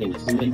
给出一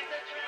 with a dream.